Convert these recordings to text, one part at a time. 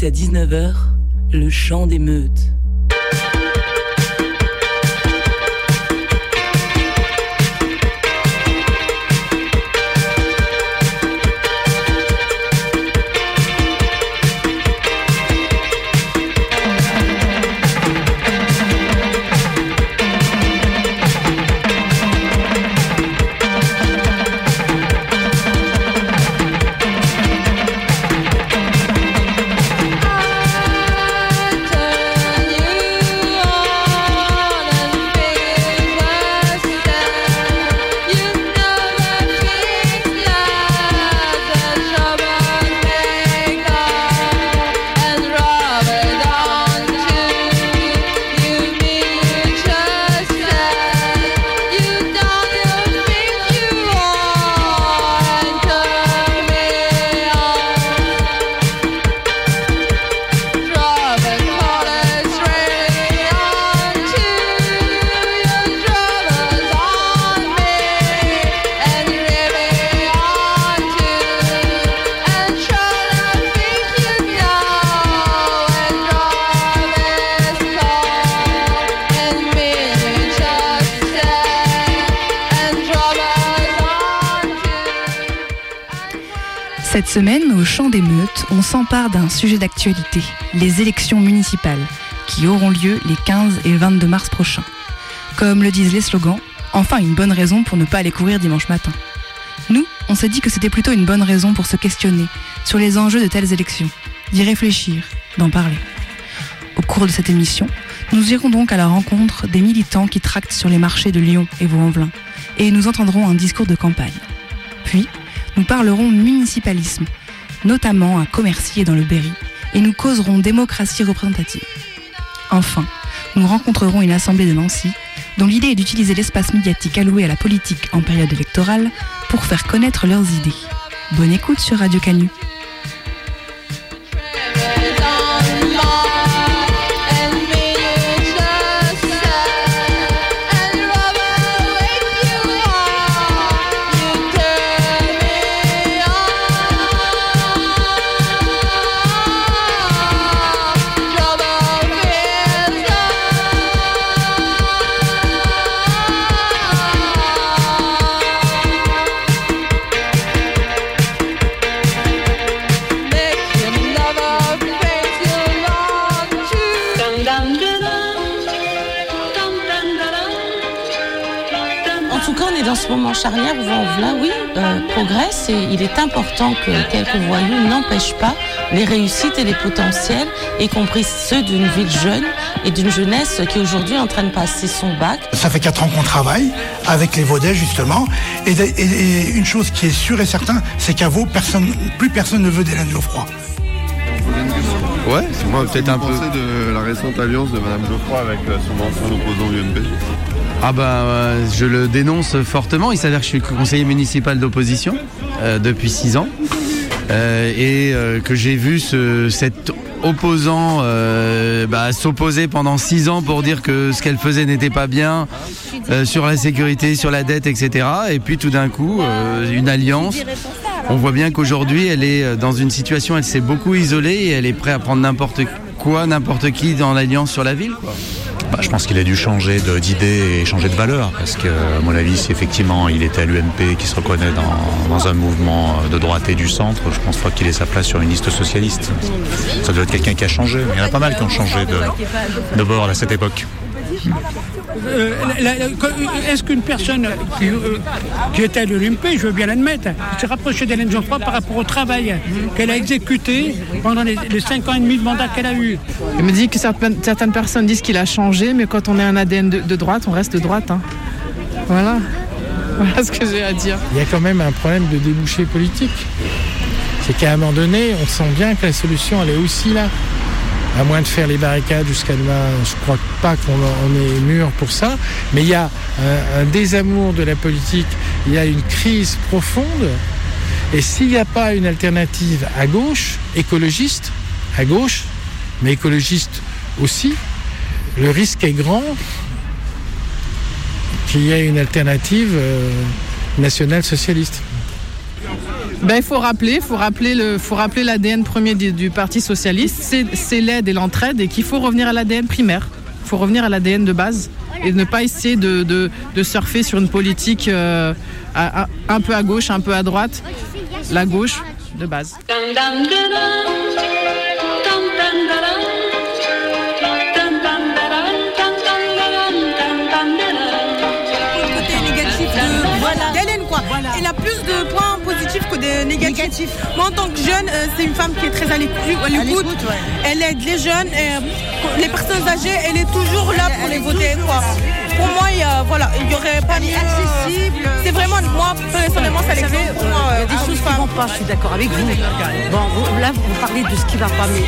sur deux, de 18 à 19h, le chant des meutes. Cette semaine, au Champ des Meutes, on s'empare d'un sujet d'actualité, les élections municipales, qui auront lieu les 15 et 22 mars prochains. Comme le disent les slogans, enfin une bonne raison pour ne pas aller courir dimanche matin. Nous, on s'est dit que c'était plutôt une bonne raison pour se questionner sur les enjeux de telles élections, d'y réfléchir, d'en parler. Au cours de cette émission, nous irons donc à la rencontre des militants qui tractent sur les marchés de Lyon et Vaux-en-Velin, et nous entendrons un discours de campagne. Puis, nous parlerons municipalisme, notamment à Commercy dans le Berry, et nous causerons démocratie représentative. Enfin, nous rencontrerons une assemblée de Nancy, dont l'idée est d'utiliser l'espace médiatique alloué à la politique en période électorale pour faire connaître leurs idées. Bonne écoute sur Radio Canu. Moment charnière où Vaux-en-Velin, oui, euh, progresse et il est important que quelques voyous n'empêchent pas les réussites et les potentiels, y compris ceux d'une ville jeune et d'une jeunesse qui aujourd'hui est en train de passer son bac. Ça fait quatre ans qu'on travaille avec les Vaudais justement. Et, et- et une chose qui est sûre et certaine, c'est qu'à Vaud, personne, plus personne ne veut d'Hélène Geoffroy. Ouais, moi peut-être un peu. de la récente alliance de Madame Geoffroy avec euh, son ancien opposant UMP Ah bah euh, je le dénonce fortement. Il s'avère que je suis conseiller municipal d'opposition euh, depuis six ans Euh, et que j'ai vu ce, cet opposant bah, s'opposer pendant six ans pour dire que ce qu'elle faisait n'était pas bien sur la sécurité, sur la dette, etc. Et puis tout d'un coup, une alliance. On voit bien qu'aujourd'hui, elle est dans une situation, elle s'est beaucoup isolée et elle est prête à prendre n'importe quoi, n'importe qui dans l'alliance sur la ville. Bah, je pense qu'il a dû changer d'idée et changer de valeur parce que, à mon avis, si effectivement il était à l'UMP qui se reconnaît dans, un mouvement de droite et du centre, je pense pas qu'il ait sa place sur une liste socialiste. Ça doit être quelqu'un qui a changé. Il y en a pas mal qui ont changé de bord à cette époque. Euh, la- Est-ce qu'une personne qui, euh, qui était à l'UMP, je veux bien l'admettre, s'est rapprochée d'Hélène Geoffroy par rapport au travail qu'elle a exécuté pendant les, les cinq ans et demi de mandat qu'elle a eu? Je me dis que certaines, certaines personnes disent qu'il a changé, mais quand on est un ADN de, de droite, on reste de droite. hein. Voilà. Voilà ce que j'ai à dire. Il y a quand même un problème de débouché politique. C'est qu'à un moment donné, on sent bien que la solution, elle est aussi là. À moins de faire les barricades jusqu'à demain, je crois pas qu'on on est mûr pour ça. Mais il y a un, un désamour de la politique, il y a une crise profonde. Et s'il n'y a pas une alternative à gauche, écologiste, à gauche, mais écologiste aussi, le risque est grand qu'il y ait une alternative euh, nationale socialiste. Ben, il faut rappeler, faut rappeler le, faut rappeler l'ADN premier du, Parti socialiste, c'est- l'aide et l'entraide, et qu'il faut revenir à l'ADN primaire. Il faut revenir à l'ADN de base et ne pas essayer de, de- de surfer sur une politique euh, un peu à gauche, un peu à droite. La gauche de base. Moi en tant que jeune, euh, c'est une femme qui est très à l'écoute. Elle aide les jeunes, et, euh, les personnes âgées, elle est toujours là pour les voter quoi. Pour moi, il voilà, il y aurait pas de accessible. C'est vraiment moi personnellement, c'est l'exemple pour moi. Des choses qui vont pas, je suis d'accord avec vous. Bon, vous- là, vous parlez de ce qui va pas, mais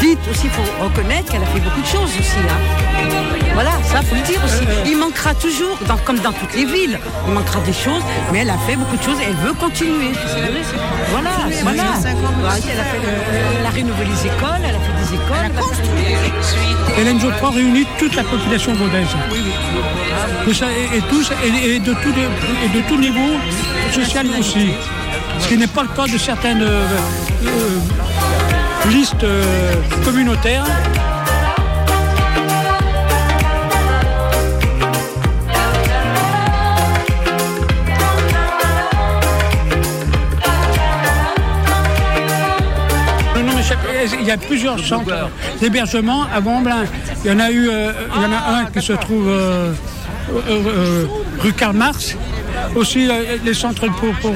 dites aussi, il faut reconnaître qu'elle a fait beaucoup de choses aussi. hein. Voilà, ça, faut le dire aussi. Il manquera toujours, dans- comme dans toutes les villes, il manquera des choses, mais elle a fait beaucoup de choses et elle veut continuer. Voilà, voilà. Ouais, Elle a, fait le- elle a rénové les écoles, elle a fait des écoles. Elle a construit. Hélène Geoffroy réunit toute la population vaudaise. Que ça- et, et tous, et, et de tout, et de tout niveau social aussi. Ce qui n'est pas le cas de certaines euh, euh, listes euh, chaque- il y a plusieurs centres d'hébergement à Vamblin. Il y en a eu, euh, il y en a un qui se trouve euh, rue Karl Marx. Aussi les centres pour, pour,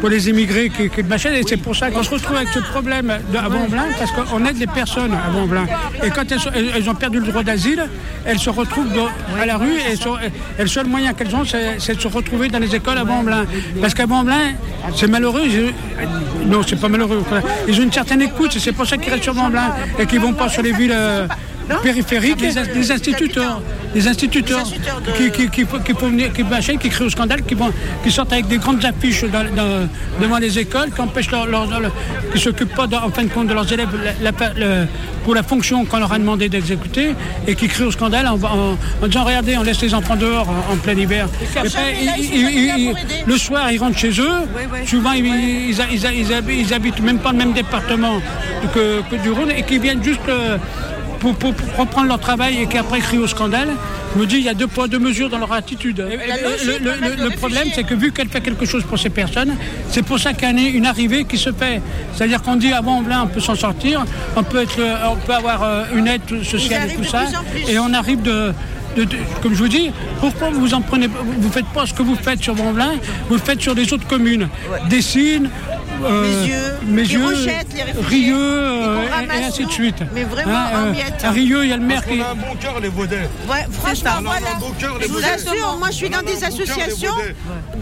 pour les immigrés qui, qui machin. Et c'est pour ça qu'on se retrouve avec ce problème à Vamblin, parce qu'on aide les personnes à Vamblin. Et quand elles, elles- ont perdu le droit d'asile, elles se retrouvent dans- à la rue et, le seul moyen qu'elles ont, c'est de se retrouver dans les écoles à Vamblin. Parce qu'à Vamblin, c'est malheureux. non, c'est pas malheureux. Ils ont une certaine écoute, et c'est pour ça qu'ils restent sur Vamblin et qu'ils vont pas sur les villes euh, périphériques. Les, les instituteurs, les instituteurs qui, qui, qui, qui venir- qui, qui créent au scandale, qui, vont, qui sortent avec des grandes affiches dans- dans- devant les écoles, qui empêchent leur, leur- leur- qui s'occupent pas, de- en fin de compte, de leurs élèves la- la- le- pour la fonction qu'on leur a demandé d'exécuter, et qui créent au scandale en, en- en disant regardez, on laisse les enfants dehors en, en plein hiver. Et après, ils- ils- ils- ils- le soir, ils rentrent chez eux. Souvent, ils, habitent- ils habitent même pas le même département que, que du Rhône et qui viennent juste euh, pour, pour- pour reprendre leur travail et qui après crient au scandale. Je me dis, il y a deux poids, deux mesures dans leur attitude. Et- le, le- le- le problème, c'est que vu qu'elle fait quelque chose pour ces personnes, c'est pour ça qu'il y a une- arrivée qui se fait. C'est-à-dire qu'on dit, avant, on peut s'en sortir, on peut, être, euh, on peut avoir euh, une aide sociale et tout ça, et on arrive de... de- de- comme je vous dis, pourquoi vous en prenez, vous ne faites pas ce que vous faites sur Vanvelin, vous le faites sur les autres communes, Dessines, euh, Mézieux, les Mézieux, Rochettes, les réfugiés, Rieux, et euh, et- ainsi de suite. Mais vraiment Hein, en euh, miettes. À Rieux, il y a le maire qui. un bon cœur, les Vaudais. Ouais, franchement, voilà. Je vous assure, moi je suis dans des associations.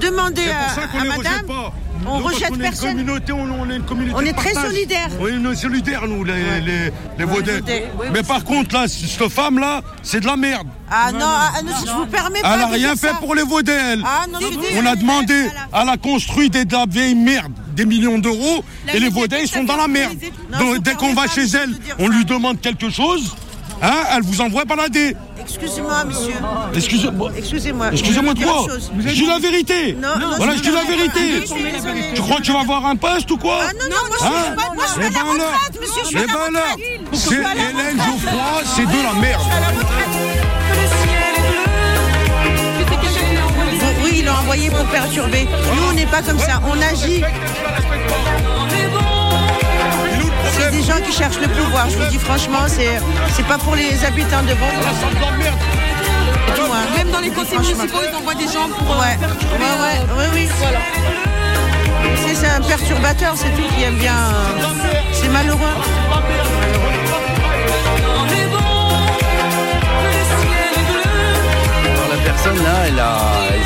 Demandez à, madame. On rejette personne. communauté, on, on est une communauté On est très solidaires. Oui, on est solidaires, nous, les, les, les. Vaudais. Mais par contre, là, cette femme-là, c'est de la merde. Ah non, ah, non, je vous permets pas. Elle n'a rien fait ça. pour les Vaudais, elle. Ah On a demandé, elle a construit des, de la vieille merde, des millions d'euros, et les ils ça sont dans la merde. Donc, dès qu'on va pas chez elle, on lui demande quelque chose, hein, elle vous envoie balader. Excusez-moi, monsieur. Excusez-moi. Excusez-moi. Excusez-moi de quoi. Je dis la vérité. Non, non, voilà, je dis la vérité. pas. Tu crois que tu vas avoir un poste ou quoi Ah non, non, moi je Hein suis pas- moi, je suis Eh à la ben retraite, monsieur, je suis à eh la ben retraite. C'est Hélène. Geoffroy, c'est de la merde. Bon, oui, ils l'ont envoyé pour perturber. Nous, on n'est pas comme ça. On agit. C'est des gens qui cherchent le pouvoir. Je vous dis franchement, c'est c'est pas pour les habitants de Vendée. Même dans les conseils municipaux, ils envoient des gens pour. euh, Ouais, ouais, ouais, oui, oui. Voilà. C'est c'est un perturbateur, c'est tout qui aime bien. euh, C'est malheureux. Personne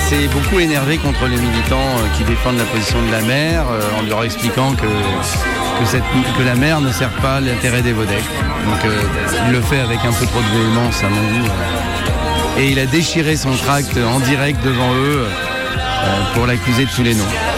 s'est beaucoup énervée contre les militants euh, qui défendent la position de la mère euh, en leur expliquant que, la mère ne sert pas l'intérêt des Vaudèques. Donc euh, il le fait avec un peu trop de véhémence à mon goût. Et il a déchiré son tract en direct devant eux pour l'accuser de tous les noms.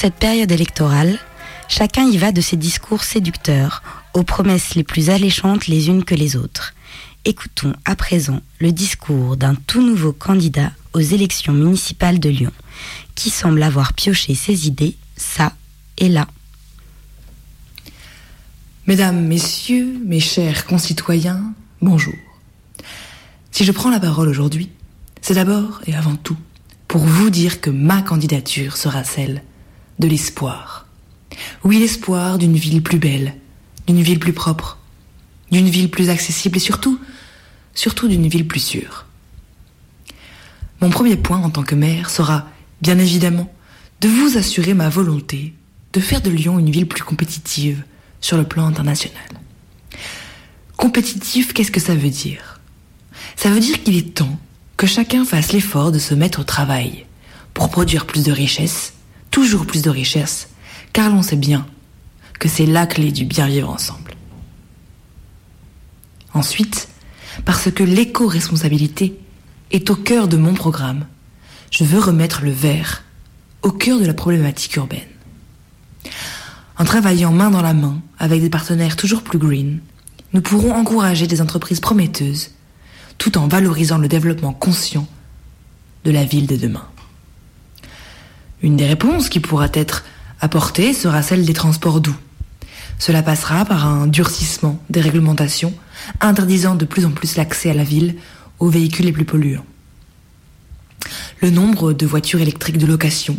Cette période électorale, chacun y va de ses discours séducteurs, aux promesses les plus alléchantes les unes que les autres. Écoutons à présent le discours d'un tout nouveau candidat aux élections municipales de Lyon, qui semble avoir pioché ses idées ça et là. Mesdames, Messieurs, mes chers concitoyens, bonjour. Si je prends la parole aujourd'hui, c'est d'abord et avant tout pour vous dire que ma candidature sera celle de l'espoir. Oui, l'espoir d'une ville plus belle, d'une ville plus propre, d'une ville plus accessible et surtout, surtout d'une ville plus sûre. Mon premier point en tant que maire sera, bien évidemment, de vous assurer ma volonté de faire de Lyon une ville plus compétitive sur le plan international. Compétitif, qu'est-ce que ça veut dire? Ça veut dire qu'il est temps que chacun fasse l'effort de se mettre au travail pour produire plus de richesses, toujours plus de richesses, car l'on sait bien que c'est la clé du bien vivre ensemble. Ensuite, parce que l'éco-responsabilité est au cœur de mon programme, je veux remettre le verre au cœur de la problématique urbaine. En travaillant main dans la main avec des partenaires toujours plus green, nous pourrons encourager des entreprises prometteuses tout en valorisant le développement conscient de la ville de demain. Une des réponses qui pourra être apportée sera celle des transports doux. Cela passera par un durcissement des réglementations, interdisant de plus en plus l'accès à la ville aux véhicules les plus polluants. Le nombre de voitures électriques de location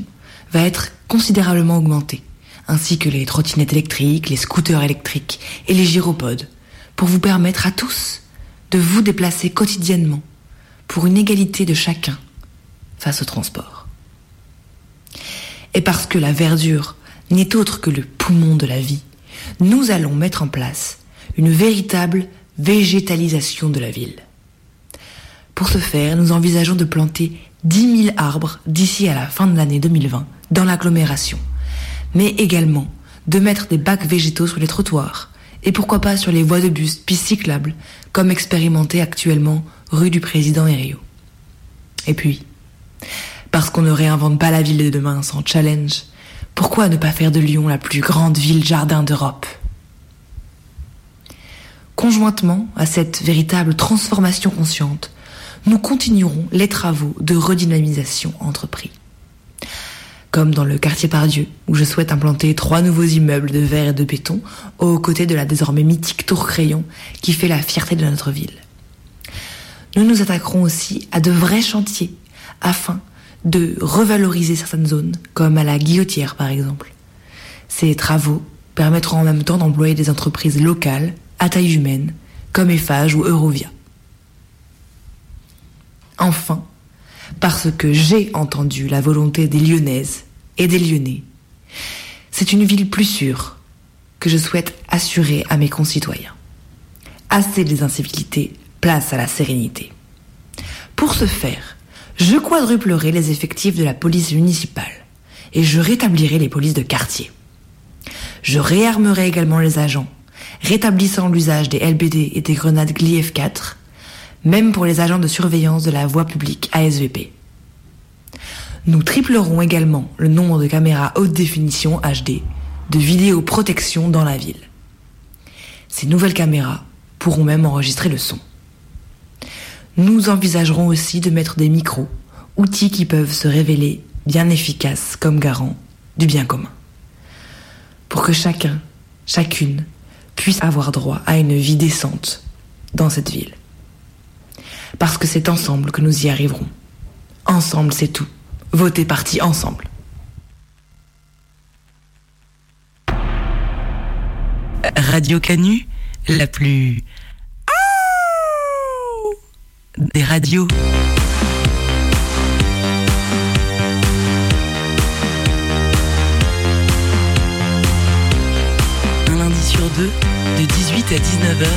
va être considérablement augmenté, ainsi que les trottinettes électriques, les scooters électriques et les gyropodes, pour vous permettre à tous de vous déplacer quotidiennement pour une égalité de chacun face au transport. Et parce que la verdure n'est autre que le poumon de la vie, nous allons mettre en place une véritable végétalisation de la ville. Pour ce faire, nous envisageons de planter 10 000 arbres d'ici à la fin de l'année 2020 dans l'agglomération, mais également de mettre des bacs végétaux sur les trottoirs et pourquoi pas sur les voies de bus, pistes cyclables, comme expérimenté actuellement rue du Président Herriot. Et puis, parce qu'on ne réinvente pas la ville de demain sans challenge, pourquoi ne pas faire de Lyon la plus grande ville jardin d'Europe? Conjointement à cette véritable transformation consciente, nous continuerons les travaux de redynamisation entrepris. Comme dans le quartier Pardieu, où je souhaite implanter trois nouveaux immeubles de verre et de béton aux côtés de la désormais mythique tour crayon qui fait la fierté de notre ville. Nous nous attaquerons aussi à de vrais chantiers afin de revaloriser certaines zones, comme à la Guillotière par exemple. Ces travaux permettront en même temps d'employer des entreprises locales, à taille humaine, comme Eiffage ou Eurovia. Enfin, parce que j'ai entendu la volonté des Lyonnaises et des Lyonnais, c'est une ville plus sûre que je souhaite assurer à mes concitoyens. Assez des incivilités, place à la sérénité. Pour ce faire, je quadruplerai les effectifs de la police municipale et je rétablirai les polices de quartier. Je réarmerai également les agents, rétablissant l'usage des LBD et des grenades GLIF 4 même pour les agents de surveillance de la voie publique ASVP. Nous triplerons également le nombre de caméras haute définition HD de vidéoprotection dans la ville. Ces nouvelles caméras pourront même enregistrer le son. Nous envisagerons aussi de mettre des micros, outils qui peuvent se révéler bien efficaces comme garant du bien commun. Pour que chacun, chacune, puisse avoir droit à une vie décente dans cette ville. Parce que c'est ensemble que nous y arriverons. Ensemble, c'est tout. Votez parti ensemble. Radio Canu, la plus... des radios. Un lundi sur deux, de 18 à 19h.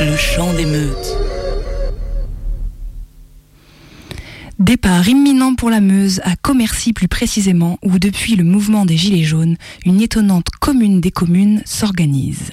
Le chant des meutes. Départ imminent pour la Meuse, à Commercy plus précisément, où depuis le mouvement des Gilets jaunes, une étonnante commune des communes s'organise.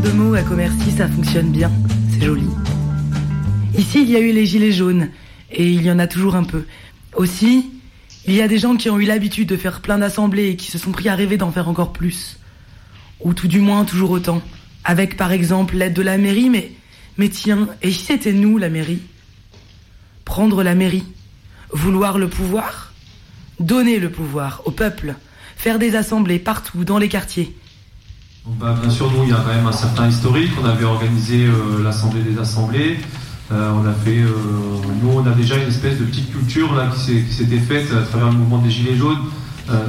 Bien les doublons de mots à Commercy, ça fonctionne bien, c'est joli. Ici, il y a eu les gilets jaunes, et il y en a toujours un peu. Aussi, il y a des gens qui ont eu l'habitude de faire plein d'assemblées et qui se sont pris à rêver d'en faire encore plus. Ou tout du moins toujours autant. Avec par exemple l'aide de la mairie, mais tiens, et si c'était nous la mairie? Prendre la mairie, vouloir le pouvoir, donner le pouvoir au peuple, faire des assemblées partout dans les quartiers. Bah, bien sûr, nous, il y a quand même un certain historique. On avait organisé euh, l'Assemblée des Assemblées. Euh, on a fait, euh, nous, on a déjà une espèce de petite culture là, qui s'était faite à travers le mouvement des Gilets jaunes,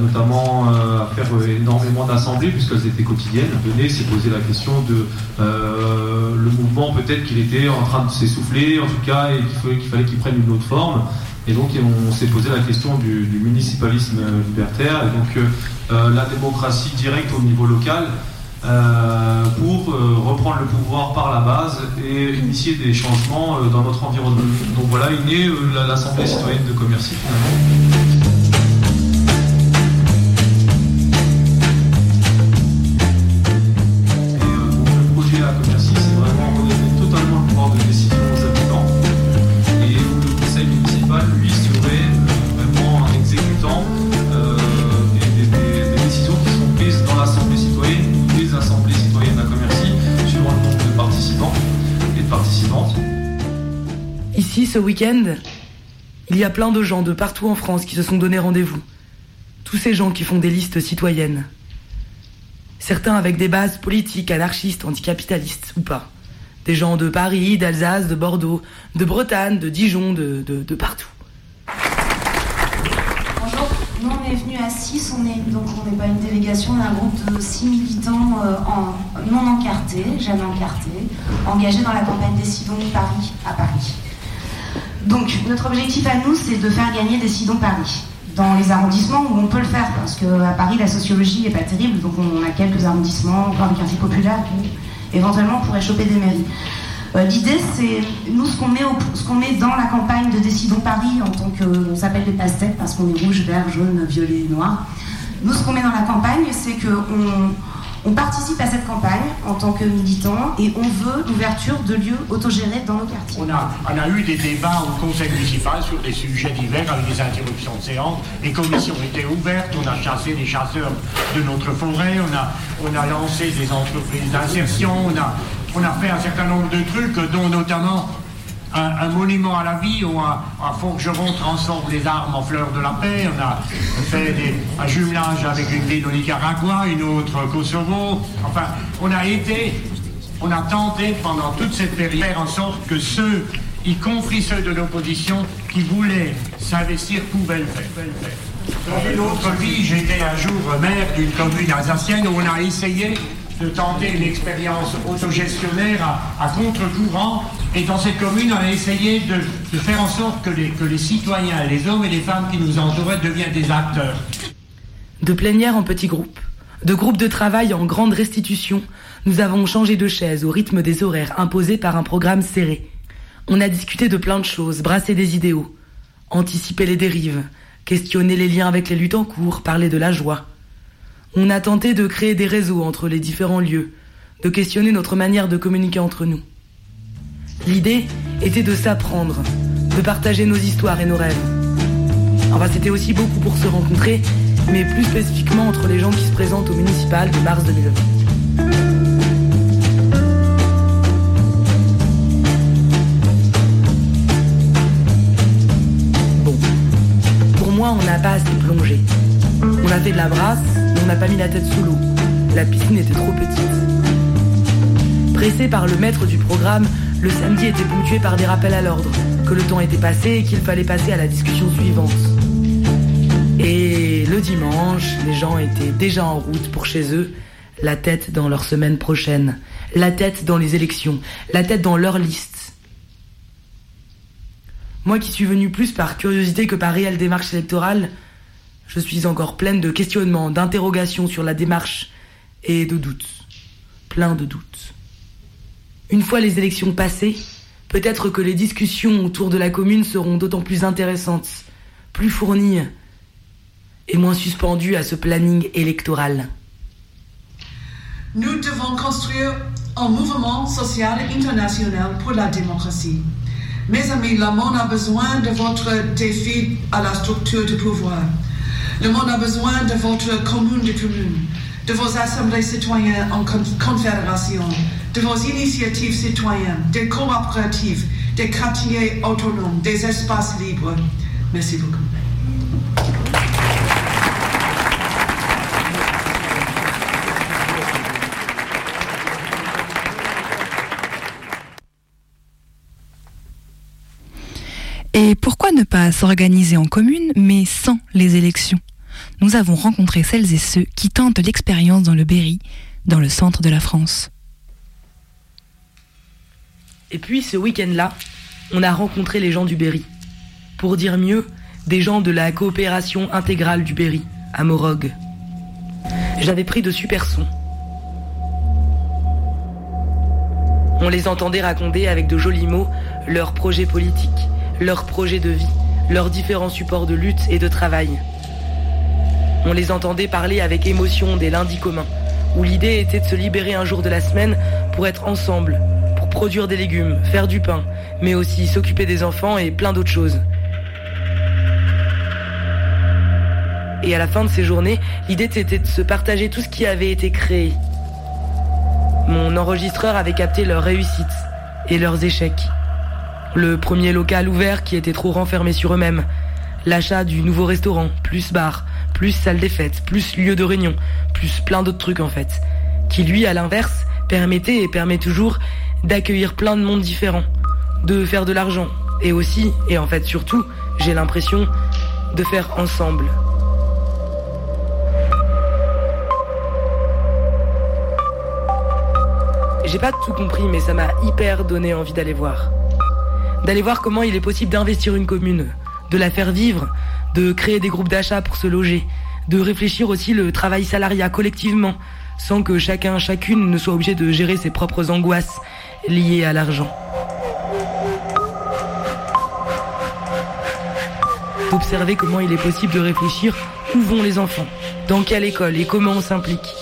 notamment à faire énormément d'assemblées, puisqu'elles étaient quotidiennes. Donné, s'est posé la question de le mouvement, peut-être qu'il était en train de s'essouffler, en tout cas, et qu'il fallait qu'il prenne une autre forme. Et donc on s'est posé la question du, municipalisme libertaire et donc la démocratie directe au niveau local euh, pour reprendre le pouvoir par la base et initier des changements dans notre environnement. Donc voilà, est née l'Assemblée citoyenne de Commercy finalement. Ce week-end, il y a plein de gens de partout en France qui se sont donné rendez-vous. Tous ces gens qui font des listes citoyennes. Certains avec des bases politiques, anarchistes, anticapitalistes ou pas. Des gens de Paris, d'Alsace, de Bordeaux, de Bretagne, de Dijon, de, de, partout. Bonjour, nous on est venus à 6, on est, donc on n'est pas une délégation, on est un groupe de 6 militants euh, non encartés, jamais encartés, engagés dans la campagne Décidons Paris à Paris. Donc notre objectif à nous, c'est de faire gagner Décidons Paris dans les arrondissements où on peut le faire, parce qu'à Paris, la sociologie n'est pas terrible, donc on a quelques arrondissements, encore des quartiers populaires, qui éventuellement on pourrait choper des mairies. Euh, l'idée, c'est nous ce qu'on met, met dans la campagne de Décidons Paris en tant que on s'appelle les pastèques parce qu'on est rouge, vert, jaune, violet, noir. Nous ce qu'on met dans la campagne, c'est qu'on on participe à cette campagne en tant que militant et on veut l'ouverture de lieux autogérés dans nos quartiers. On a, eu des débats au conseil municipal sur des sujets divers avec des interruptions de séance. Les commissions étaient ouvertes, on a chassé les chasseurs de notre forêt, on a, lancé des entreprises d'insertion, on a fait un certain nombre de trucs, dont notamment un, monument à la vie où un, forgeron transforme les armes en fleurs de la paix. On a fait un jumelage avec une ville au Nicaragua, une autre au Kosovo. Enfin, on a été, on a tenté pendant toute cette période faire en sorte que ceux, y compris ceux de l'opposition, qui voulaient s'investir pouvaient le faire. Dans une autre vie, j'étais un jour maire d'une commune alsacienne où on a essayé de tenter une expérience autogestionnaire à, contre-courant. Et dans cette commune, on a essayé de, faire en sorte que les, citoyens, les hommes et les femmes qui nous entouraient deviennent des acteurs. De plénière en petits groupes, de groupes de travail en grande restitution, nous avons changé de chaise au rythme des horaires imposés par un programme serré. On a discuté de plein de choses, brassé des idéaux, anticipé les dérives, questionné les liens avec les luttes en cours, parlé de la joie. On a tenté de créer des réseaux entre les différents lieux, de questionner notre manière de communiquer entre nous. L'idée était de s'apprendre, de partager nos histoires et nos rêves. Enfin, c'était aussi beaucoup pour se rencontrer, mais plus spécifiquement entre les gens qui se présentent au municipal de mars 2020. Bon, pour moi, on n'a pas assez plongé. On a fait de la brasse, pas mis la tête sous l'eau. La piscine était trop petite. Pressé par le maître du programme, le samedi était ponctué par des rappels à l'ordre, que le temps était passé et qu'il fallait passer à la discussion suivante. Et le dimanche, les gens étaient déjà en route pour chez eux, la tête dans leur semaine prochaine, la tête dans les élections, la tête dans leur liste. Moi qui suis venu plus par curiosité que par réelle démarche électorale, je suis encore pleine de questionnements, d'interrogations sur la démarche et de doutes. Plein de doutes. Une fois les élections passées, peut-être que les discussions autour de la commune seront d'autant plus intéressantes, plus fournies et moins suspendues à ce planning électoral. Nous devons construire un mouvement social international pour la démocratie. Mes amis, le monde a besoin de votre défi à la structure de pouvoir. Le monde a besoin de votre commune de communes, de vos assemblées citoyennes en confédération, de vos initiatives citoyennes, des coopératives, des quartiers autonomes, des espaces libres. Merci beaucoup. Et pourquoi ne pas s'organiser en commune, mais sans les élections? Nous avons rencontré celles et ceux qui tentent l'expérience dans le Berry, dans le centre de la France. Et puis ce week-end-là, on a rencontré les gens du Berry. Pour dire mieux, des gens de la coopération intégrale du Berry, à Morog. J'avais pris de super sons. On les entendait raconter avec de jolis mots leurs projets politiques, leurs projets de vie, leurs différents supports de lutte et de travail. On les entendait parler avec émotion des lundis communs, où l'idée était de se libérer un jour de la semaine pour être ensemble, pour produire des légumes, faire du pain, mais aussi s'occuper des enfants et plein d'autres choses. Et à la fin de ces journées, l'idée était de se partager tout ce qui avait été créé. Mon enregistreur avait capté leurs réussites et leurs échecs. Le premier local ouvert qui était trop renfermé sur eux-mêmes. L'achat du nouveau restaurant, plus bar, plus salle des fêtes, plus lieu de réunion, plus plein d'autres trucs en fait. Qui lui, à l'inverse, permettait et permet toujours d'accueillir plein de monde différents, de faire de l'argent, et aussi, et en fait surtout, j'ai l'impression, de faire ensemble. J'ai pas tout compris, mais ça m'a hyper donné envie d'aller voir. D'aller voir comment il est possible d'investir une commune, de la faire vivre, de créer des groupes d'achat pour se loger, de réfléchir aussi le travail salariat collectivement, sans que chacun, chacune ne soit obligé de gérer ses propres angoisses liées à l'argent. D'observer comment il est possible de réfléchir où vont les enfants, dans quelle école et comment on s'implique.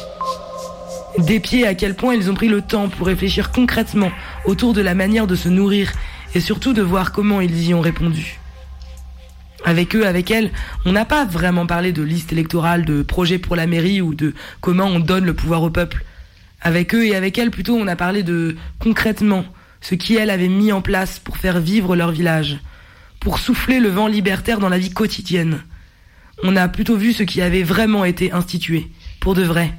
D'épier à quel point ils ont pris le temps pour réfléchir concrètement autour de la manière de se nourrir et surtout de voir comment ils y ont répondu. Avec eux, avec elles, on n'a pas vraiment parlé de liste électorale, de projet pour la mairie ou de comment on donne le pouvoir au peuple. Avec eux et avec elles, plutôt, on a parlé de concrètement ce qu'elles avaient mis en place pour faire vivre leur village, pour souffler le vent libertaire dans la vie quotidienne. On a plutôt vu ce qui avait vraiment été institué, pour de vrai.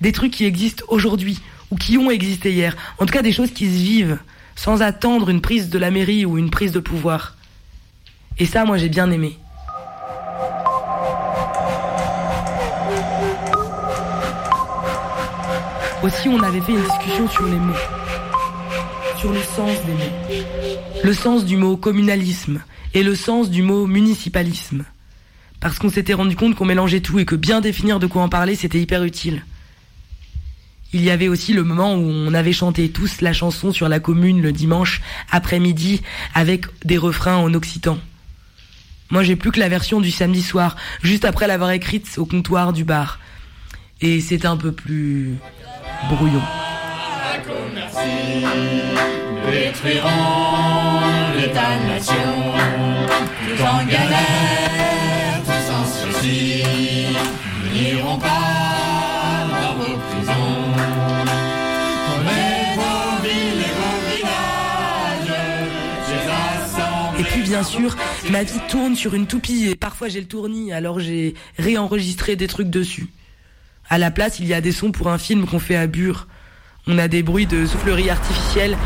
Des trucs qui existent aujourd'hui, ou qui ont existé hier, en tout cas des choses qui se vivent, sans attendre une prise de la mairie ou une prise de pouvoir. Et ça, moi, j'ai bien aimé. Aussi, on avait fait une discussion sur les mots, sur le sens des mots. Le sens du mot communalisme et le sens du mot municipalisme. Parce qu'on s'était rendu compte qu'on mélangeait tout et que bien définir de quoi en parler, c'était hyper utile. Il y avait aussi le moment où on avait chanté tous la chanson sur la commune le dimanche après-midi avec des refrains en occitan. Moi j'ai plus que la version du samedi soir, juste après l'avoir écrite au comptoir du bar. Et c'est un peu plus brouillon. n'iront pas bien sûr, ma vie tourne sur une toupie et parfois j'ai le tournis, alors j'ai réenregistré des trucs dessus. À la place, il y a des sons pour un film qu'on fait à Bure. On a des bruits de soufflerie artificielle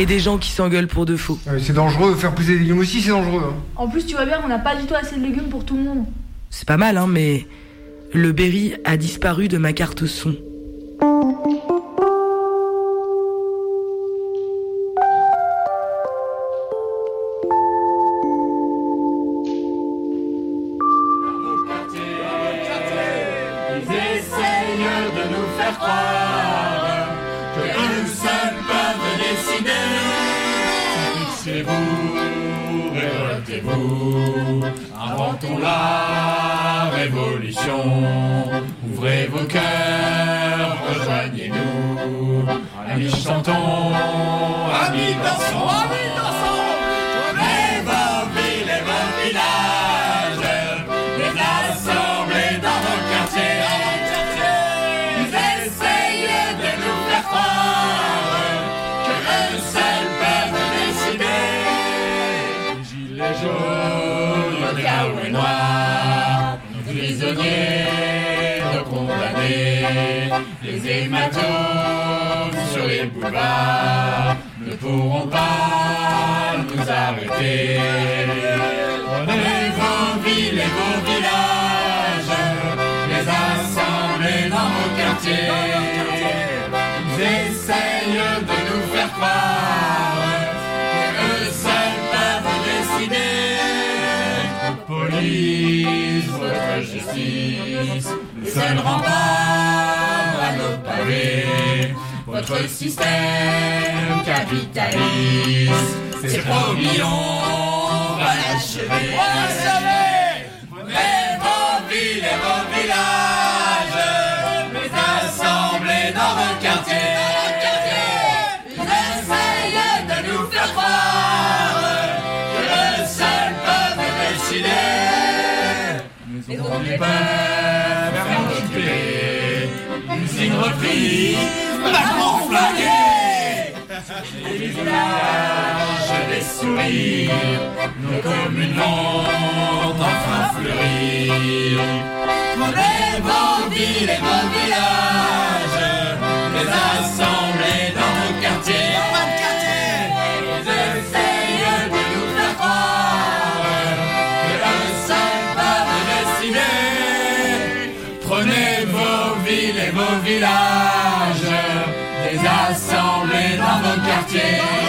et des gens qui s'engueulent pour de faux. C'est dangereux, faire pousser des légumes aussi, c'est dangereux. hein. En plus, tu vois bien qu'on n'a pas du tout assez de légumes pour tout le monde. C'est pas mal, hein, mais le Berry a disparu de ma carte son. Ne pourront pas nous arrêter. Prenez vos villes et vos villages, les assemblées dans vos quartiers. Ils essayent de nous faire croire qu'eux seuls peuvent décider. Police, votre justice, le seul rempart à nos pavés. Votre système capitaliste, c'est promis, on va l'achever. On va l'achever Prenez vos villes et vos villages, les assemblées dans vos quartiers. Ils essayent de nous faire croire que eux seuls peuvent décider. Mais on n'est pas occuper, usine reprise, Macron flagué. Les visages, des sourires, nos communes vont enfin fleurir. Prenez vos villes et vos villages, les assemblées dans vos quartiers. Prenez vos villes et vos villages, vos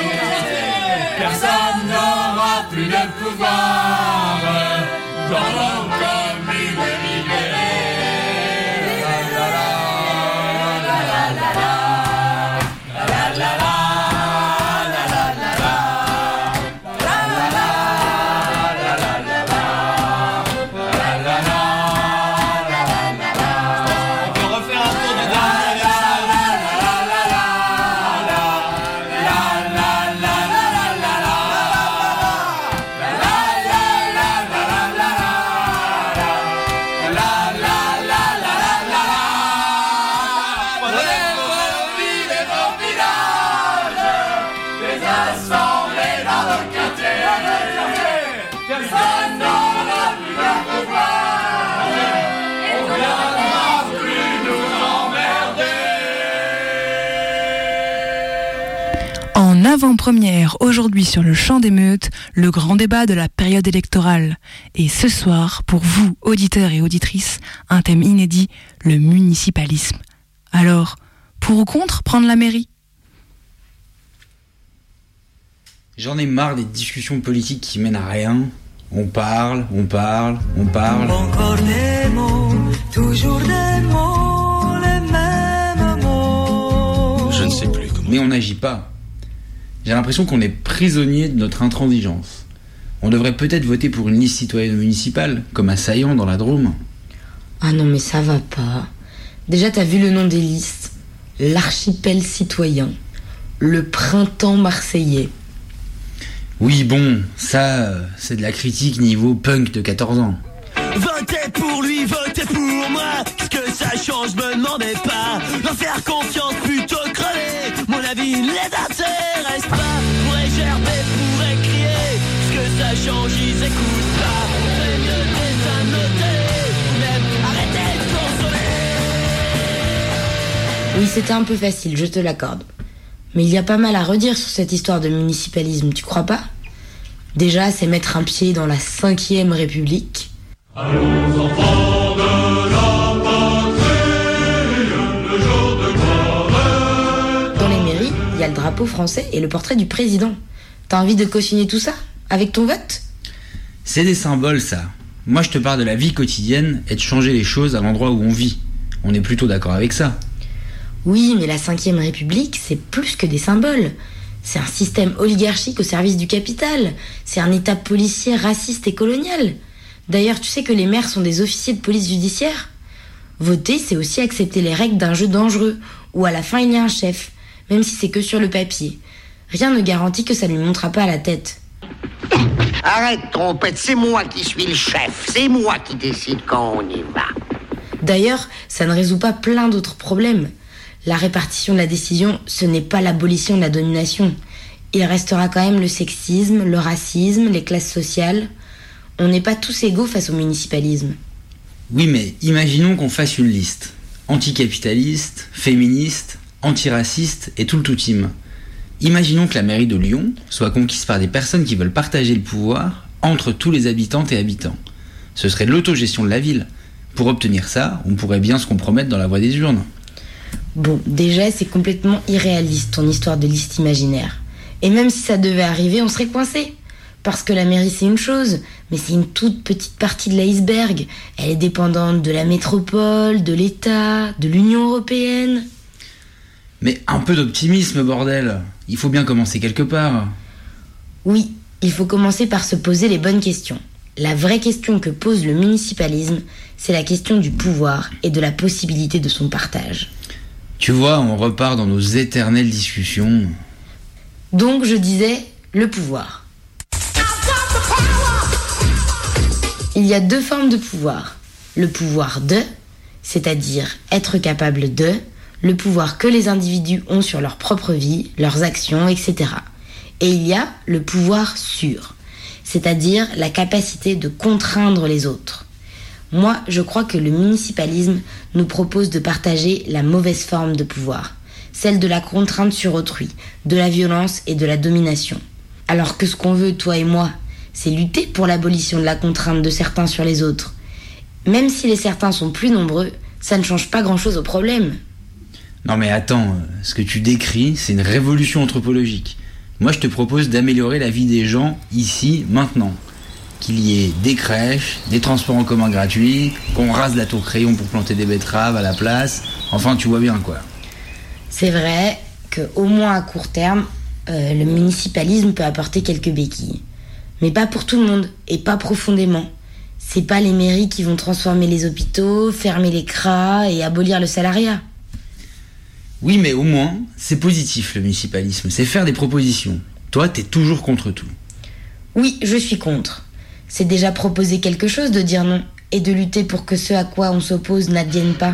En avant-première aujourd'hui sur le champ d'émeute, le grand débat de la période électorale. Et ce soir, pour vous, auditeurs et auditrices, un thème inédit, le municipalisme. Alors, pour ou contre prendre la mairie? J'en ai marre des discussions politiques qui mènent à rien. On parle, on parle, on parle. Encore des mots, toujours des mots, les mêmes mots. Je ne sais plus comment. Mais on n'agit pas. J'ai l'impression qu'on est prisonnier de notre intransigeance. On devrait peut-être voter pour une liste citoyenne municipale, comme à Saillant dans la Drôme. Ah non, mais ça va pas. Déjà, t'as vu le nom des listes? L'archipel citoyen. Le printemps marseillais. Oui, bon, ça, euh, c'est de la critique niveau punk de 14 ans. Votez pour lui, votez pour moi. Qu'est-ce que ça change, me demandez pas. Leur faire confiance plutôt crever. Mon avis ne les intéresse pas. Pourrais gerber, pourrais crier. Ce que ça change, ils écoutent pas. Ferait mieux télés. Ou même arrêter de consommer. Oui, c'était un peu facile, je te l'accorde. Mais il y a pas mal à redire sur cette histoire de municipalisme, tu crois pas? Déjà, c'est mettre un pied dans la 5ème République. Allons enfants Dans les mairies, il y a le drapeau français et le portrait du président. T'as envie de cautionner tout ça Avec ton vote? C'est des symboles, ça. Moi, je te parle de la vie quotidienne et de changer les choses à l'endroit où on vit. On est plutôt d'accord avec ça. Oui, mais la 5ème République, c'est plus que des symboles. C'est un système oligarchique au service du capital. C'est un état policier raciste et colonial. D'ailleurs, tu sais que les maires sont des officiers de police judiciaire? Voter, c'est aussi accepter les règles d'un jeu dangereux, où à la fin il y a un chef, même si c'est que sur le papier. Rien ne garantit que ça lui montera pas à la tête. Arrête, trompette, c'est moi qui suis le chef. C'est moi qui décide quand on y va. D'ailleurs, ça ne résout pas plein d'autres problèmes. La répartition de la décision, ce n'est pas l'abolition de la domination. Il restera quand même le sexisme, le racisme, les classes sociales. On n'est pas tous égaux face au municipalisme. Oui, mais imaginons qu'on fasse une liste. Anticapitaliste, féministe, antiraciste et tout le tout team. Imaginons que la mairie de Lyon soit conquise par des personnes qui veulent partager le pouvoir entre tous les habitantes et habitants. Ce serait de l'autogestion de la ville. Pour obtenir ça, on pourrait bien se compromettre dans la voie des urnes. Bon, déjà, c'est complètement irréaliste ton histoire de liste imaginaire. Et même si ça devait arriver, on serait coincé. Parce que la mairie, c'est une chose, mais c'est une toute petite partie de l'iceberg. Elle est dépendante de la métropole, de l'État, de l'Union européenne. Mais un peu d'optimisme, bordel. Il faut bien commencer quelque part. Oui, il faut commencer par se poser les bonnes questions. La vraie question que pose le municipalisme, c'est la question du pouvoir et de la possibilité de son partage. Tu vois, on repart dans nos éternelles discussions. Donc je disais le pouvoir. Il y a deux formes de pouvoir. Le pouvoir de, c'est-à-dire être capable de, le pouvoir que les individus ont sur leur propre vie, leurs actions, etc. Et il y a le pouvoir sur, c'est-à-dire la capacité de contraindre les autres. Moi, je crois que le municipalisme nous propose de partager la mauvaise forme de pouvoir, celle de la contrainte sur autrui, de la violence et de la domination. Alors que ce qu'on veut, toi et moi, c'est lutter pour l'abolition de la contrainte de certains sur les autres. Même si les certains sont plus nombreux, ça ne change pas grand-chose au problème. Non mais attends, ce que tu décris, c'est une révolution anthropologique. Moi je te propose d'améliorer la vie des gens ici, maintenant. Qu'il y ait des crèches, des transports en commun gratuits, qu'on rase la tour crayon pour planter des betteraves à la place. Enfin tu vois bien quoi. C'est vrai que au moins à court terme, euh, le municipalisme peut apporter quelques béquilles. Mais pas pour tout le monde et pas profondément. C'est pas les mairies qui vont transformer les hôpitaux, fermer les cras et abolir le salariat. Oui, mais au moins, c'est positif le municipalisme, c'est faire des propositions. Toi, t'es toujours contre tout. Oui, je suis contre. C'est déjà proposer quelque chose de dire non et de lutter pour que ce à quoi on s'oppose n'advienne pas.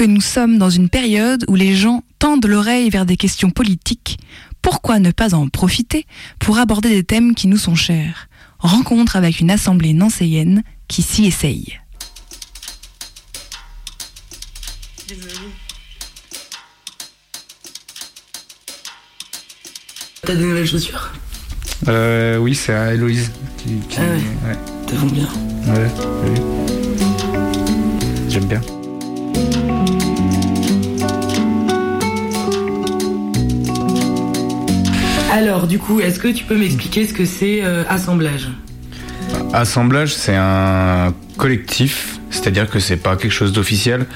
Que nous sommes dans une période où les gens tendent l'oreille vers des questions politiques, pourquoi ne pas en profiter pour aborder des thèmes qui nous sont chers? Rencontre avec une assemblée nancéienne qui s'y essaye. T'as des nouvelles chaussures? Euh, oui, c'est à Héloïse. Qui, qui- Ah ouais. T'as vont bien. Ouais, oui. J'aime bien. Alors, du coup, est-ce que tu peux m'expliquer ce que c'est euh, assemblage? Assemblage, c'est un collectif, c'est-à-dire que c'est pas quelque chose d'officiel.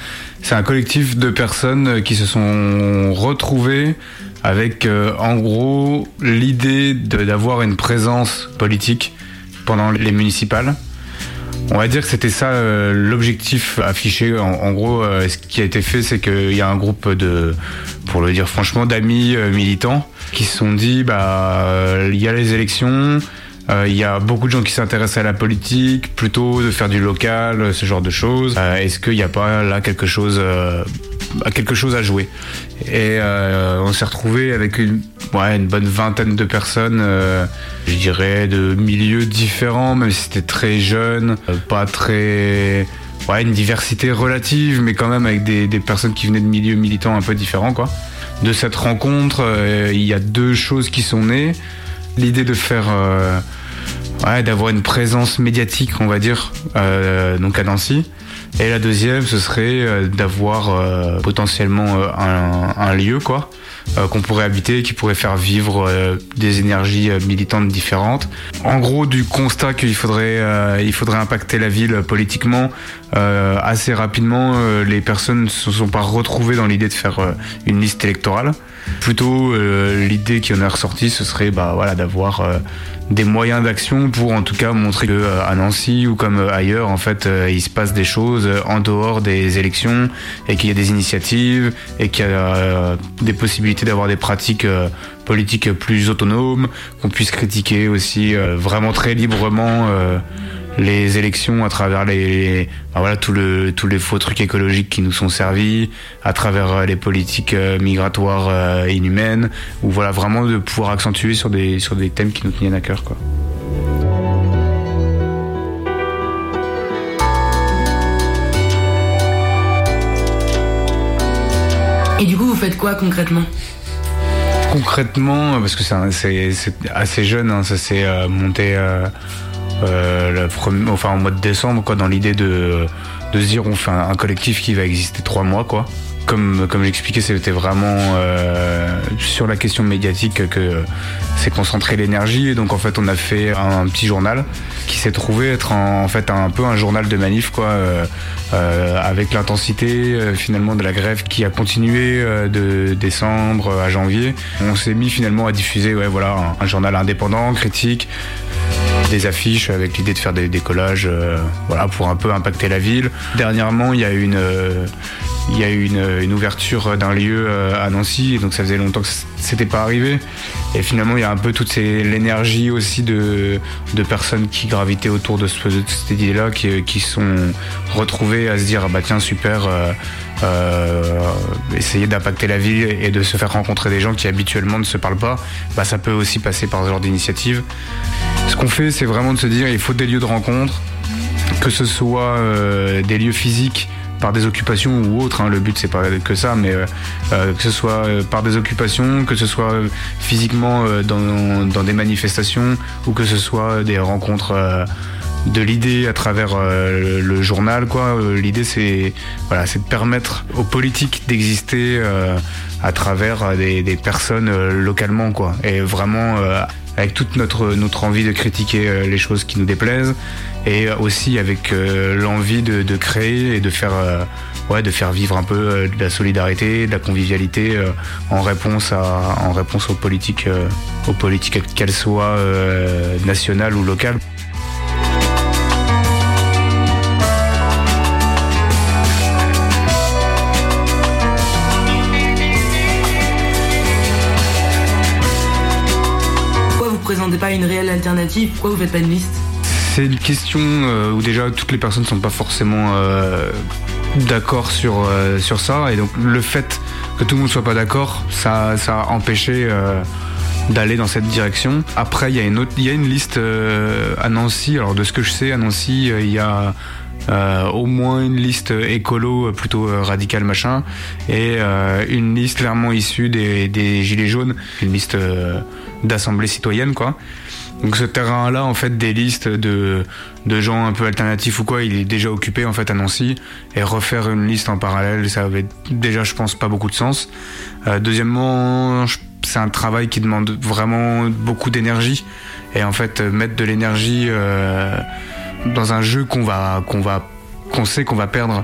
C'est un collectif de personnes qui se sont retrouvées avec, euh, en gros, l'idée d'avoir une présence politique pendant les municipales. On va dire que c'était ça euh, l'objectif affiché. En, gros, euh, ce qui a été fait, c'est qu'il y a un groupe de, pour le dire franchement, d'amis euh, militants qui se sont dit, bah, il y a les élections, il y a beaucoup de gens qui s'intéressent à la politique, plutôt de faire du local, ce genre de choses. Est-ce qu'il n'y a pas là quelque chose, quelque chose à jouer Et euh, on s'est retrouvé avec une, ouais, une bonne vingtaine de personnes, euh, je dirais, de milieux différents, même si c'était très jeune, euh, pas très ouais, une diversité relative, mais quand même avec des, personnes qui venaient de milieux militants un peu différents, quoi. De cette rencontre, il y a deux choses qui sont nées. L'idée de faire, ouais, d'avoir une présence médiatique, on va dire, donc à Nancy. Et la deuxième, ce serait euh, d'avoir euh, potentiellement euh, un, lieu, quoi, qu'on pourrait habiter, qui pourrait faire vivre des énergies militantes différentes. En gros, du constat qu'il faudrait, il faudrait impacter la ville politiquement assez rapidement, les personnes ne se sont pas retrouvées dans l'idée de faire une liste électorale. Plutôt, euh, l'idée qui en est ressortie, ce serait bah, voilà, d'avoir euh, des moyens d'action pour en tout cas montrer que euh, à Nancy ou comme euh, ailleurs, en fait, euh, il se passe des choses en dehors des élections et qu'il y a des initiatives et qu'il y a des possibilités d'avoir des pratiques politiques plus autonomes, qu'on puisse critiquer aussi vraiment très librement. Les élections à travers les, bah voilà tout le tous les faux trucs écologiques qui nous sont servis à travers euh, les politiques euh, migratoires euh, inhumaines ou voilà vraiment de pouvoir accentuer sur des sur des thèmes qui nous tiennent à cœur quoi. Et du coup, vous faites quoi concrètement? Concrètement, parce que c'est assez jeune, hein, ça s'est monté euh, euh, enfin, en mois de décembre, quoi, dans l'idée de, de se dire on fait un, collectif qui va exister trois mois, quoi. Comme, comme j'expliquais, c'était vraiment euh, sur la question médiatique que s'est concentrée l'énergie. Et donc, en fait, on a fait un, petit journal qui s'est trouvé être en, en fait un peu un journal de manif, quoi, euh, euh, avec l'intensité euh, finalement de la grève qui a continué euh, de décembre à janvier. On s'est mis finalement à diffuser, ouais, voilà, un journal indépendant, critique, des affiches avec l'idée de faire des, des collages, euh, voilà, pour un peu impacter la ville. Dernièrement, il y a eu une, euh, il y a eu une, ouverture d'un lieu euh, à Nancy, donc ça faisait longtemps que c'était pas arrivé. Et finalement, il y a un peu toute l'énergie aussi de, de personnes qui gravitaient autour de, ce- de cette idée-là, qui, qui sont retrouvées à se dire, ah bah tiens, super. Essayer d'impacter la ville et de se faire rencontrer des gens qui habituellement ne se parlent pas, bah, ça peut aussi passer par ce genre d'initiative. Ce qu'on fait, c'est vraiment de se dire il faut des lieux de rencontre, que ce soit euh, des lieux physiques par des occupations ou autres. hein. Le but c'est pas que ça, mais euh, euh, que ce soit euh, par des occupations, que ce soit euh, physiquement euh, dans, dans des manifestations ou que ce soit des rencontres. De l'idée à travers euh, le journal quoi. Euh, l'idée c'est voilà c'est de permettre aux politiques d'exister euh, à travers des, personnes localement quoi. Et vraiment avec toute notre notre envie de critiquer les choses qui nous déplaisent et aussi avec l'envie de, créer et de faire ouais de faire vivre un peu de la solidarité de la convivialité en réponse à en réponse aux politiques aux politiques qu'elles soient nationales ou locales une réelle alternative Pourquoi vous faites pas une liste? C'est une question euh, où déjà toutes les personnes ne sont pas forcément euh, d'accord sur, euh, sur ça. Et donc le fait que tout le monde soit pas d'accord, ça, ça a empêché d'aller dans cette direction. Après, il y a une autre, il y a une liste à Nancy. Alors de ce que je sais, à Nancy, il y a euh, au moins une liste écolo euh, plutôt euh, radicale machin et euh, une liste clairement issue des, des gilets jaunes, une liste euh, d'assemblée citoyenne quoi. Donc ce terrain-là, en fait, des listes de, de gens un peu alternatifs ou quoi, il est déjà occupé en fait à Nancy. Et refaire une liste en parallèle, ça avait déjà, je pense, pas beaucoup de sens. Euh, deuxièmement, c'est un travail qui demande vraiment beaucoup d'énergie. Et en fait, mettre de l'énergie dans un jeu qu'on va, qu'on va, qu'on sait qu'on va perdre,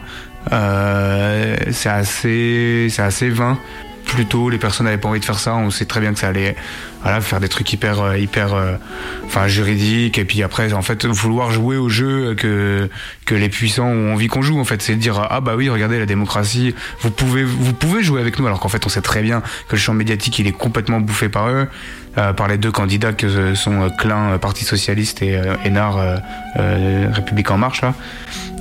euh, c'est assez, c'est assez vain. Plutôt, les personnes n'avaient pas envie de faire ça. On sait très bien que ça allait, voilà, faire des trucs hyper, euh, hyper, euh, enfin juridiques. Et puis après, en fait, vouloir jouer au jeu que que les puissants ont envie qu'on joue. En fait, c'est dire ah bah oui, regardez la démocratie. Vous pouvez, vous pouvez jouer avec nous. Alors qu'en fait, on sait très bien que le champ médiatique il est complètement bouffé par eux, euh, par les deux candidats que euh, sont euh, Klein, Parti socialiste, et Hénard, euh, République en marche là.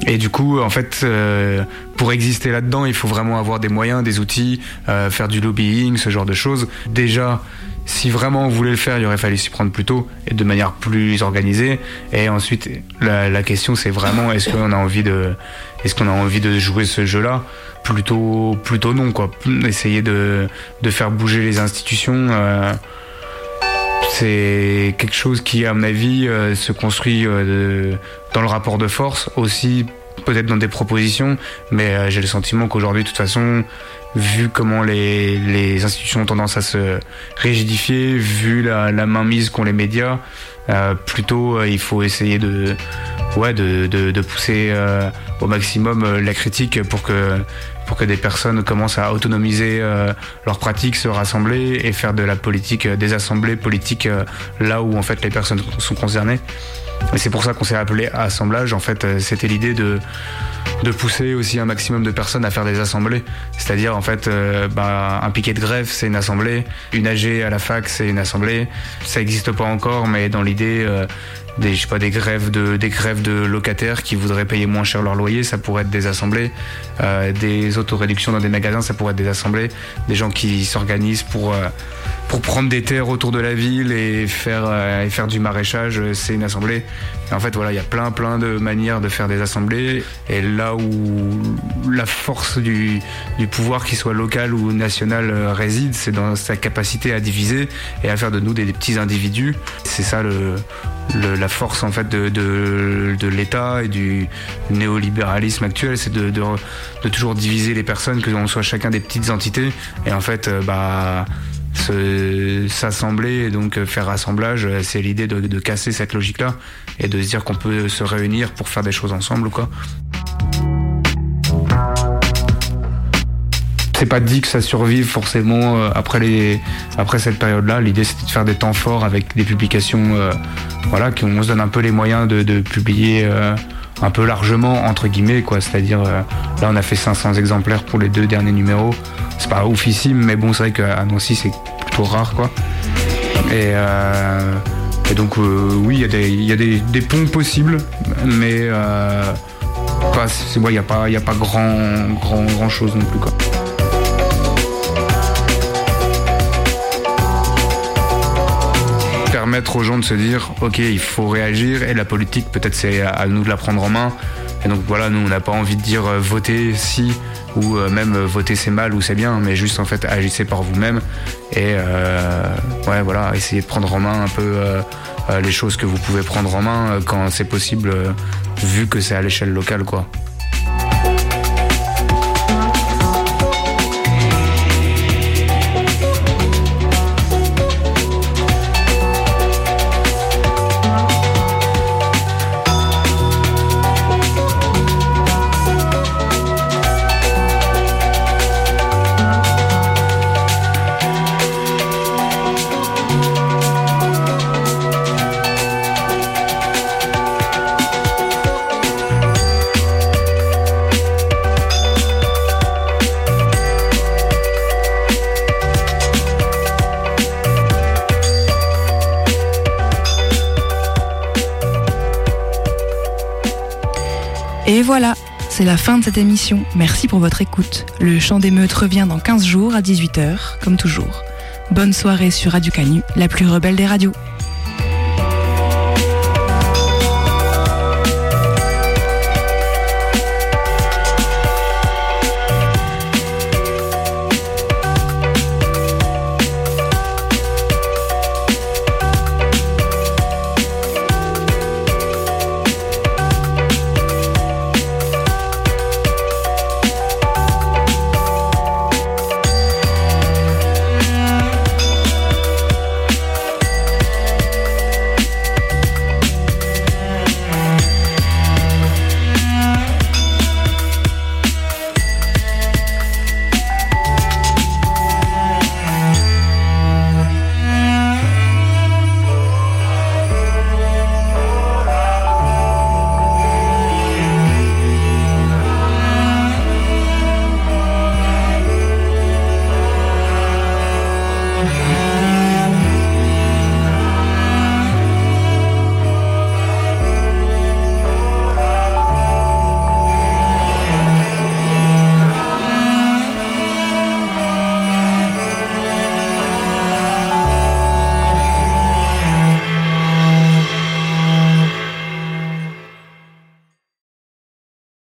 Et du coup, en fait, euh, pour exister là-dedans, il faut vraiment avoir des moyens, des outils, euh, faire du lobbying, ce genre de choses. Déjà, si vraiment on voulait le faire, il aurait fallu s'y prendre plus tôt et de manière plus organisée. Et ensuite, la, question, c'est vraiment est-ce qu'on a envie de, jouer ce jeu-là? Plutôt, plutôt non, quoi. Essayer de, faire bouger les institutions. euh, c'est quelque chose qui, à mon avis, euh, se construit euh, dans le rapport de force, aussi peut-être dans des propositions, mais euh, j'ai le sentiment qu'aujourd'hui, de toute façon, vu comment les, les institutions ont tendance à se rigidifier, vu la, mainmise qu'ont les médias, euh, plutôt euh, il faut essayer de, ouais, de, de, pousser au maximum la critique pour que pour que des personnes commencent à autonomiser leurs pratiques, se rassembler et faire de la politique, des assemblées politiques là où en fait les personnes sont concernées. Et c'est pour ça qu'on s'est appelé assemblage. En fait, euh, c'était l'idée de de pousser aussi un maximum de personnes à faire des assemblées. C'est-à-dire en fait, euh, bah, un piquet de grève, c'est une assemblée. Une AG à la fac, c'est une assemblée. Ça n'existe pas encore, mais dans l'idée euh, des, je sais pas, des grèves de des grèves de locataires qui voudraient payer moins cher leur loyer, ça pourrait être des assemblées. Euh, des autoréductions dans des magasins, ça pourrait être des assemblées. Des gens qui s'organisent pour pour prendre des terres autour de la ville et faire euh, et faire du maraîchage, euh, c'est une assemblée. En fait, voilà, il y a plein plein de manières de faire des assemblées. Et là où la force du, du pouvoir, qu'il soit local ou national, euh, réside, c'est dans sa capacité à diviser et à faire de nous des, petits individus. C'est ça le, le- la force en fait de, de, de l'État et du néolibéralisme actuel, c'est de, de, toujours diviser les personnes, que l'on soit chacun des petites entités. Et en fait, bah s'assembler et donc euh, faire assemblage, euh, c'est l'idée de, casser cette logique-là et de se dire qu'on peut se réunir pour faire des choses ensemble quoi. C'est pas dit que ça survive forcément euh, après les après cette période-là. L'idée c'était de faire des temps forts avec des publications, voilà, qu'on se donne un peu les moyens de, publier un peu largement entre guillemets quoi. C'est-à-dire euh, là on a fait 500 exemplaires pour les deux derniers numéros. C'est pas oufissime, mais bon c'est vrai qu'à Nancy c'est plutôt rare quoi. Et, euh, donc euh, oui il y a des ponts possibles, mais euh, il y a pas a pas grand grand grand chose non plus quoi. permettre aux gens de se dire ok il faut réagir et la politique peut-être c'est à nous de la prendre en main et donc voilà nous on n'a pas envie de dire euh, votez si ou euh, même euh, voter c'est mal ou c'est bien mais juste en fait agissez par vous-même et euh, ouais voilà essayez de prendre en main un peu les choses que vous pouvez prendre en main quand c'est possible vu que c'est à l'échelle locale quoi. Et voilà, c'est la fin de cette émission. Merci pour votre écoute. Le chant d'émeute revient dans 15 jours à 18h, comme toujours. Bonne soirée sur Radio Canu, la plus rebelle des radios.